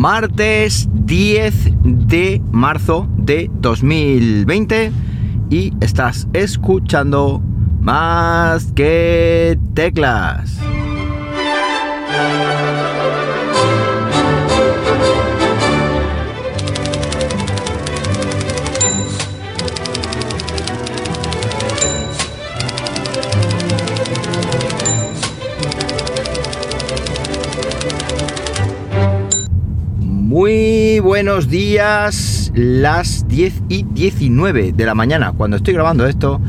martes 10 de marzo de 2020 y estás escuchando más que teclas. Buenos días, las 10 y 19 de la mañana cuando estoy grabando esto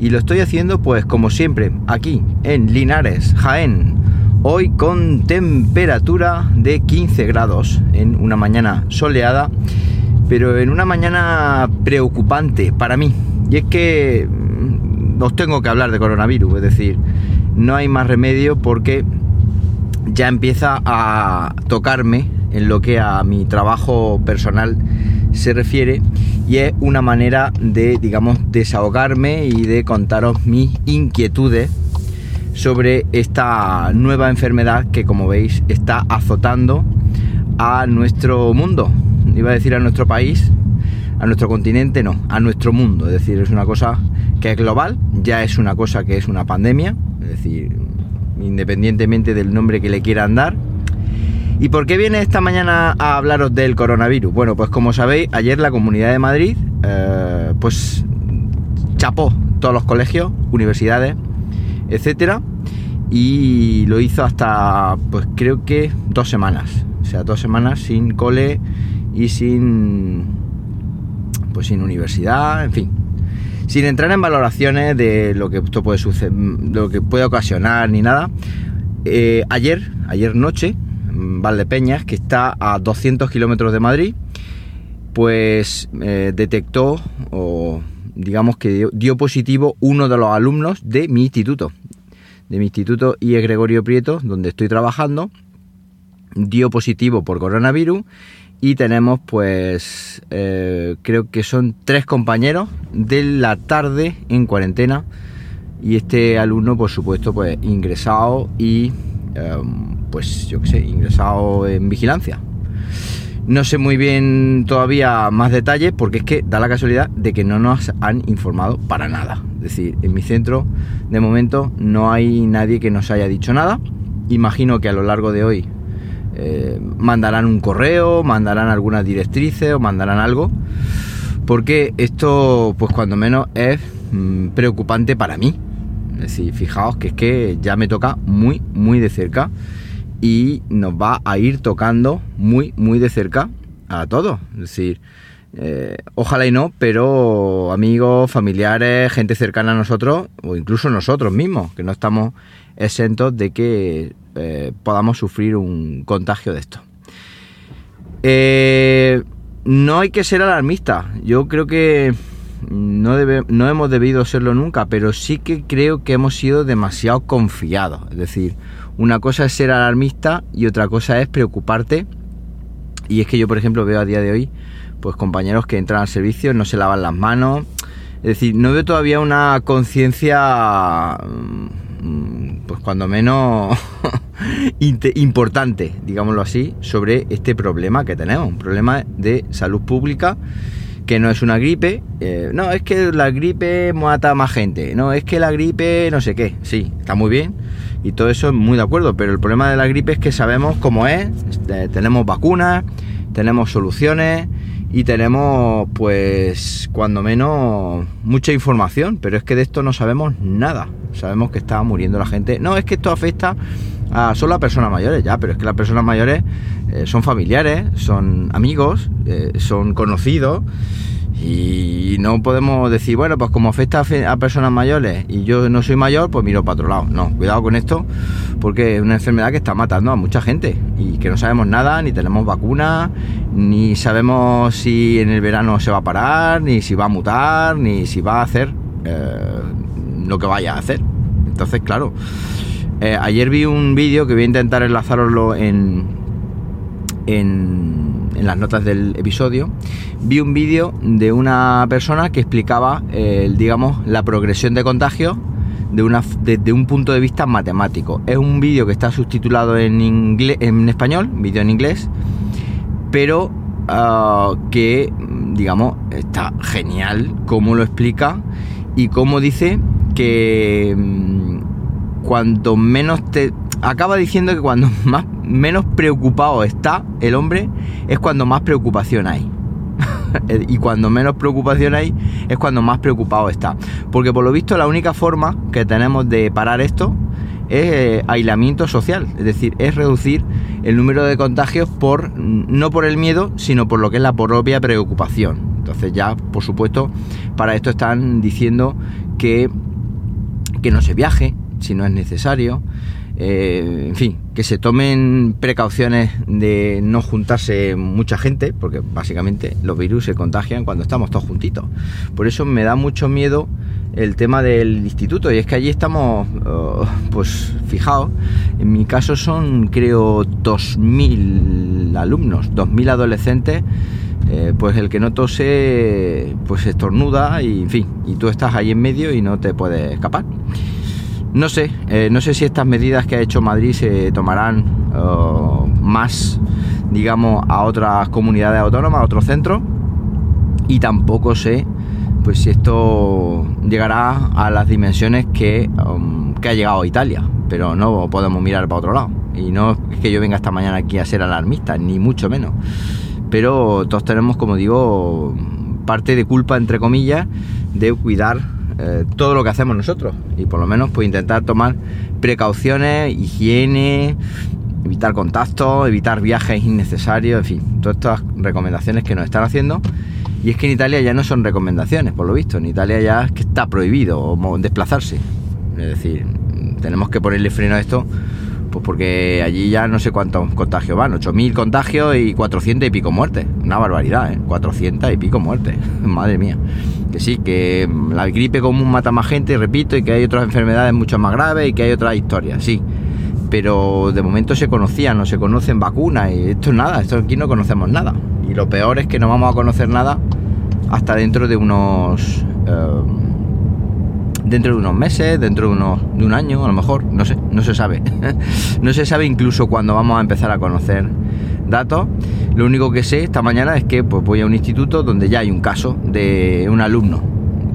y lo estoy haciendo pues como siempre aquí en Linares, Jaén, hoy con temperatura de 15 grados en una mañana soleada, pero en una mañana preocupante para mí. Y es que mm, os tengo que hablar de coronavirus, es decir, no hay más remedio porque ya empieza a tocarme en lo que a mi trabajo personal se refiere y es una manera de, digamos, desahogarme y de contaros mis inquietudes sobre esta nueva enfermedad que como veis está azotando a nuestro mundo. Iba a decir a nuestro país, a nuestro continente, no, a nuestro mundo. Es decir, es una cosa que es global, ya es una cosa que es una pandemia, es decir, independientemente del nombre que le quieran dar ¿Y por qué viene esta mañana a hablaros del coronavirus? Bueno, pues como sabéis, ayer la Comunidad de Madrid, eh, pues chapó todos los colegios, universidades, etcétera, y lo hizo hasta, pues creo que dos semanas. O sea, dos semanas sin cole y sin, pues sin universidad, en fin. Sin entrar en valoraciones de lo que esto puede suceder, lo que puede ocasionar ni nada. Eh, ayer, ayer noche, Valdepeñas, que está a 200 kilómetros de Madrid, pues eh, detectó o digamos que dio, positivo uno de los alumnos de mi instituto, de mi instituto IE Gregorio Prieto, donde estoy trabajando, dio positivo por coronavirus y tenemos pues eh, creo que son tres compañeros de la tarde en cuarentena y este alumno por supuesto pues ingresado y em, pues yo qué sé, ingresado en vigilancia. No sé muy bien todavía más detalles porque es que da la casualidad de que no nos han informado para nada. Es decir, en mi centro de momento no hay nadie que nos haya dicho nada. Imagino que a lo largo de hoy eh, mandarán un correo, mandarán algunas directrices o mandarán algo. Porque esto, pues cuando menos, es mm, preocupante para mí. Es decir, fijaos que es que ya me toca muy, muy de cerca y nos va a ir tocando muy, muy de cerca a todos. Es decir, eh, ojalá y no, pero amigos, familiares, gente cercana a nosotros, o incluso nosotros mismos, que no estamos exentos de que eh, podamos sufrir un contagio de esto. Eh, no hay que ser alarmista. Yo creo que no, no hemos debido serlo nunca, pero sí que creo que hemos sido demasiado confiados. Es decir, una cosa es ser alarmista y otra cosa es preocuparte. Y es que yo, por ejemplo, veo a día de hoy, pues compañeros que entran al servicio, no se lavan las manos. Es decir, no veo todavía una conciencia, mm, pues cuando menos importante, digámoslo así, sobre este problema que tenemos. Un problema de salud pública que no es una gripe. Eh, no, es que la gripe mata a más gente. No, es que la gripe no sé qué. Sí, está muy bien y todo eso muy de acuerdo, pero el problema de la gripe es que sabemos cómo es, este, tenemos vacunas, tenemos soluciones y tenemos pues cuando menos mucha información, pero es que de esto no sabemos nada. Sabemos que está muriendo la gente. No, es que esto afecta a solo a personas mayores, ya, pero es que las personas mayores eh, son familiares, son amigos, eh, son conocidos y no podemos decir, bueno, pues como afecta a personas mayores y yo no soy mayor, pues miro para otro lado. No, cuidado con esto, porque es una enfermedad que está matando a mucha gente y que no sabemos nada, ni tenemos vacuna, ni sabemos si en el verano se va a parar, ni si va a mutar, ni si va a hacer eh, lo que vaya a hacer. Entonces, claro, ayer vi un vídeo que voy a intentar enlazaroslo en, en las notas del episodio, vi un vídeo de una persona que explicaba, digamos, la progresión de contagio de una, desde un punto de vista matemático. Es un vídeo que está subtitulado en, inglés, en español, vídeo en inglés, pero ah, que, digamos, está genial cómo lo explica y cómo dice que mm, cuanto menos te... Acaba diciendo que cuando más, menos preocupado está el hombre es cuando más preocupación hay. y cuando menos preocupación hay es cuando más preocupado está. Porque por lo visto la única forma que tenemos de parar esto es eh, aislamiento social, es decir, es reducir el número de contagios por no por el miedo, sino por lo que es la propia preocupación. Entonces ya, por supuesto, para esto están diciendo que, que no se viaje si no es necesario, eh, en fin, que se tomen precauciones de no juntarse mucha gente, porque básicamente los virus se contagian cuando estamos todos juntitos. Por eso me da mucho miedo el tema del instituto, y es que allí estamos, oh, pues fijaos, en mi caso son creo 2.000 alumnos, 2.000 adolescentes. Eh, pues el que no tose, pues estornuda y en fin, y tú estás ahí en medio y no te puedes escapar. No sé, eh, no sé si estas medidas que ha hecho Madrid se tomarán eh, más, digamos, a otras comunidades autónomas, a otros centros. Y tampoco sé, pues si esto llegará a las dimensiones que, um, que ha llegado a Italia. Pero no podemos mirar para otro lado. Y no es que yo venga esta mañana aquí a ser alarmista, ni mucho menos. Pero todos tenemos, como digo, parte de culpa, entre comillas, de cuidar eh, todo lo que hacemos nosotros y por lo menos pues intentar tomar precauciones, higiene, evitar contactos, evitar viajes innecesarios, en fin, todas estas recomendaciones que nos están haciendo. Y es que en Italia ya no son recomendaciones, por lo visto, en Italia ya es que está prohibido desplazarse. Es decir, tenemos que ponerle freno a esto pues porque allí ya no sé cuántos contagios van, 8.000 contagios y 400 y pico muertes. Una barbaridad, ¿eh? 400 y pico muertes. Madre mía. Que sí, que la gripe común mata más gente, repito, y que hay otras enfermedades mucho más graves y que hay otras historias, sí. Pero de momento se conocían, no se conocen vacunas y esto es nada, esto aquí no conocemos nada. Y lo peor es que no vamos a conocer nada hasta dentro de unos... Eh, dentro de unos meses, dentro de, unos, de un año, a lo mejor, no sé, no se sabe. no se sabe incluso cuando vamos a empezar a conocer datos. Lo único que sé esta mañana es que pues, voy a un instituto donde ya hay un caso de un alumno,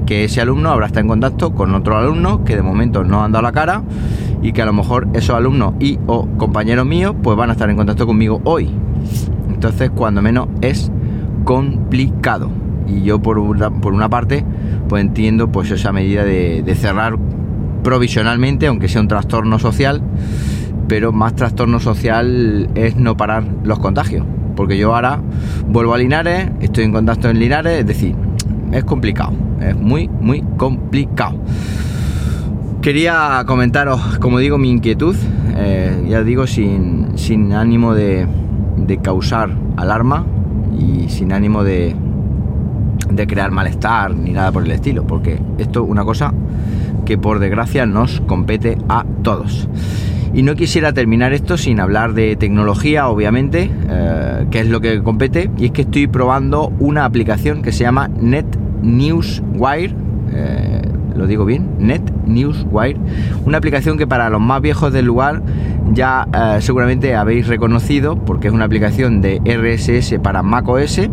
que ese alumno habrá estado en contacto con otro alumno que de momento no han dado la cara y que a lo mejor esos alumnos y o compañeros míos pues van a estar en contacto conmigo hoy. Entonces, cuando menos es complicado. Y yo por por una parte pues entiendo pues esa medida de, cerrar provisionalmente, aunque sea un trastorno social, pero más trastorno social es no parar los contagios. Porque yo ahora vuelvo a Linares, estoy en contacto en Linares, es decir, es complicado, es muy, muy complicado. Quería comentaros, como digo, mi inquietud, eh, ya digo, sin, sin ánimo de, de causar alarma y sin ánimo de, de crear malestar ni nada por el estilo, porque esto es una cosa que por desgracia nos compete a todos. Y no quisiera terminar esto sin hablar de tecnología, obviamente, eh, que es lo que compete, y es que estoy probando una aplicación que se llama Net Newswire. Eh, lo digo bien, Net Newswire, una aplicación que para los más viejos del lugar ya eh, seguramente habéis reconocido porque es una aplicación de RSS para macOS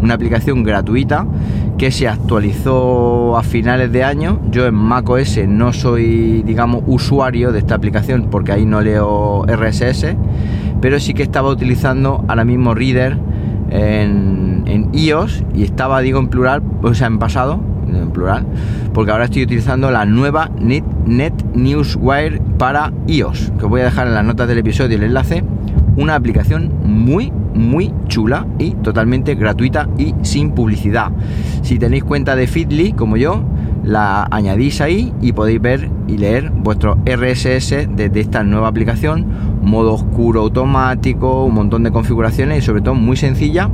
una aplicación gratuita que se actualizó a finales de año. Yo en macOS no soy, digamos, usuario de esta aplicación porque ahí no leo RSS, pero sí que estaba utilizando ahora mismo Reader en, en iOS y estaba, digo, en plural, o sea, en pasado, en plural, porque ahora estoy utilizando la nueva Net, Net Newswire para iOS, que os voy a dejar en las notas del episodio el enlace. Una aplicación muy, muy chula y totalmente gratuita y sin publicidad. Si tenéis cuenta de Feedly como yo, la añadís ahí y podéis ver y leer vuestro RSS desde esta nueva aplicación, modo oscuro automático, un montón de configuraciones y sobre todo muy sencilla,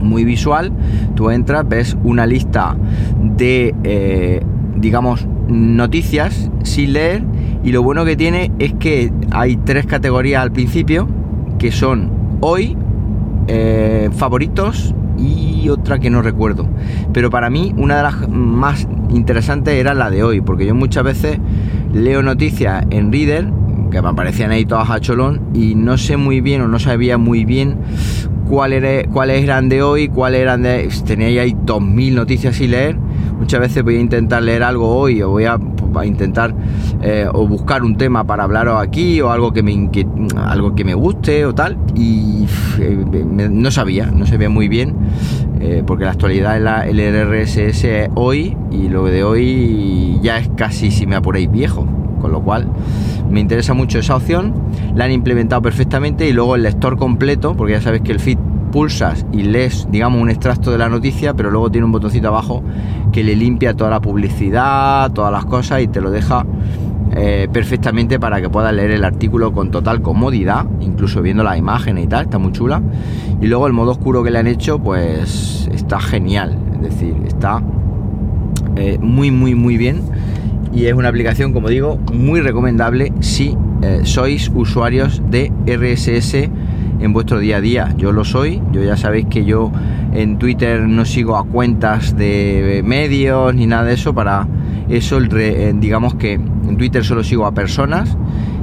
muy visual. Tú entras, ves una lista de, eh, digamos, noticias sin leer y lo bueno que tiene es que hay tres categorías al principio que son hoy, eh, favoritos y otra que no recuerdo. Pero para mí una de las más interesantes era la de hoy, porque yo muchas veces leo noticias en Reader que me aparecían ahí todas a cholón y no sé muy bien o no sabía muy bien cuáles eran de hoy, cuáles eran de... Tenía ahí 2.000 noticias sin leer. Muchas veces voy a intentar leer algo hoy o voy a, pues, intentar eh, o buscar un tema para hablaros aquí o algo que me algo que me guste o tal y eh, no sabía, no sabía muy bien eh, porque la actualidad es la, el RSS hoy y lo de hoy ya es casi si me apuréis viejo con lo cual me interesa mucho esa opción, la han implementado perfectamente y luego el lector completo, porque ya sabes que el feed pulsas y lees, digamos, un extracto de la noticia, pero luego tiene un botoncito abajo que le limpia toda la publicidad, todas las cosas y te lo deja eh, perfectamente para que puedas leer el artículo con total comodidad, incluso viendo las imágenes y tal, está muy chula. Y luego el modo oscuro que le han hecho, pues está genial, es decir, está eh, muy, muy, muy bien y es una aplicación, como digo, muy recomendable si eh, sois usuarios de RSS en vuestro día a día. Yo lo soy, yo ya sabéis que yo en Twitter no sigo a cuentas de medios ni nada de eso, para eso eh, digamos que en Twitter solo sigo a personas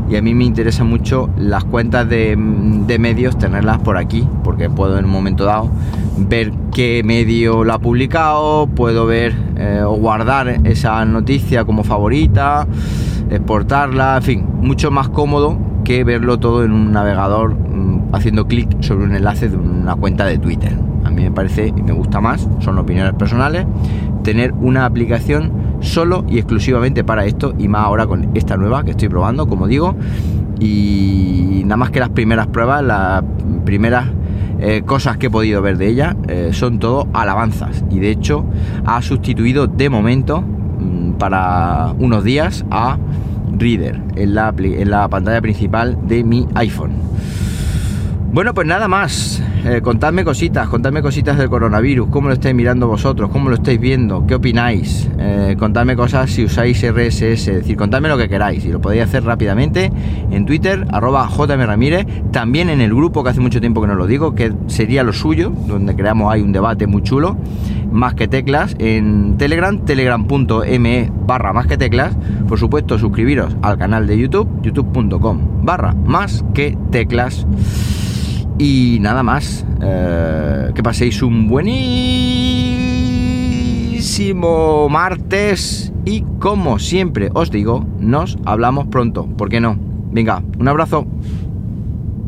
y a mí me interesa mucho las cuentas de, medios tenerlas por aquí porque puedo en un momento dado ver qué medio lo ha publicado puedo ver eh, o guardar esa noticia como favorita exportarla en fin mucho más cómodo que verlo todo en un navegador mm, haciendo clic sobre un enlace de una cuenta de Twitter a mí me parece y me gusta más son opiniones personales tener una aplicación solo y exclusivamente para esto y más ahora con esta nueva que estoy probando, como digo. Y nada más que las primeras pruebas, las primeras eh, cosas que he podido ver de ella eh, son todo alabanzas y de hecho ha sustituido de momento mm, para unos días a Reader en la, en la pantalla principal de mi iPhone. Bueno, pues nada más. Eh, contadme cositas, contadme cositas del coronavirus, cómo lo estáis mirando vosotros, cómo lo estáis viendo, qué opináis. Eh, contadme cosas si usáis RSS, es decir, contadme lo que queráis. Y lo podéis hacer rápidamente en Twitter, arroba Ramírez, también en el grupo que hace mucho tiempo que no lo digo, que sería lo suyo, donde creamos hay un debate muy chulo, más que teclas, en Telegram, telegram.me barra más que teclas, por supuesto suscribiros al canal de YouTube, youtube.com barra más que teclas. Y nada más, eh, que paséis un buenísimo martes y como siempre os digo, nos hablamos pronto, ¿por qué no? Venga, un abrazo.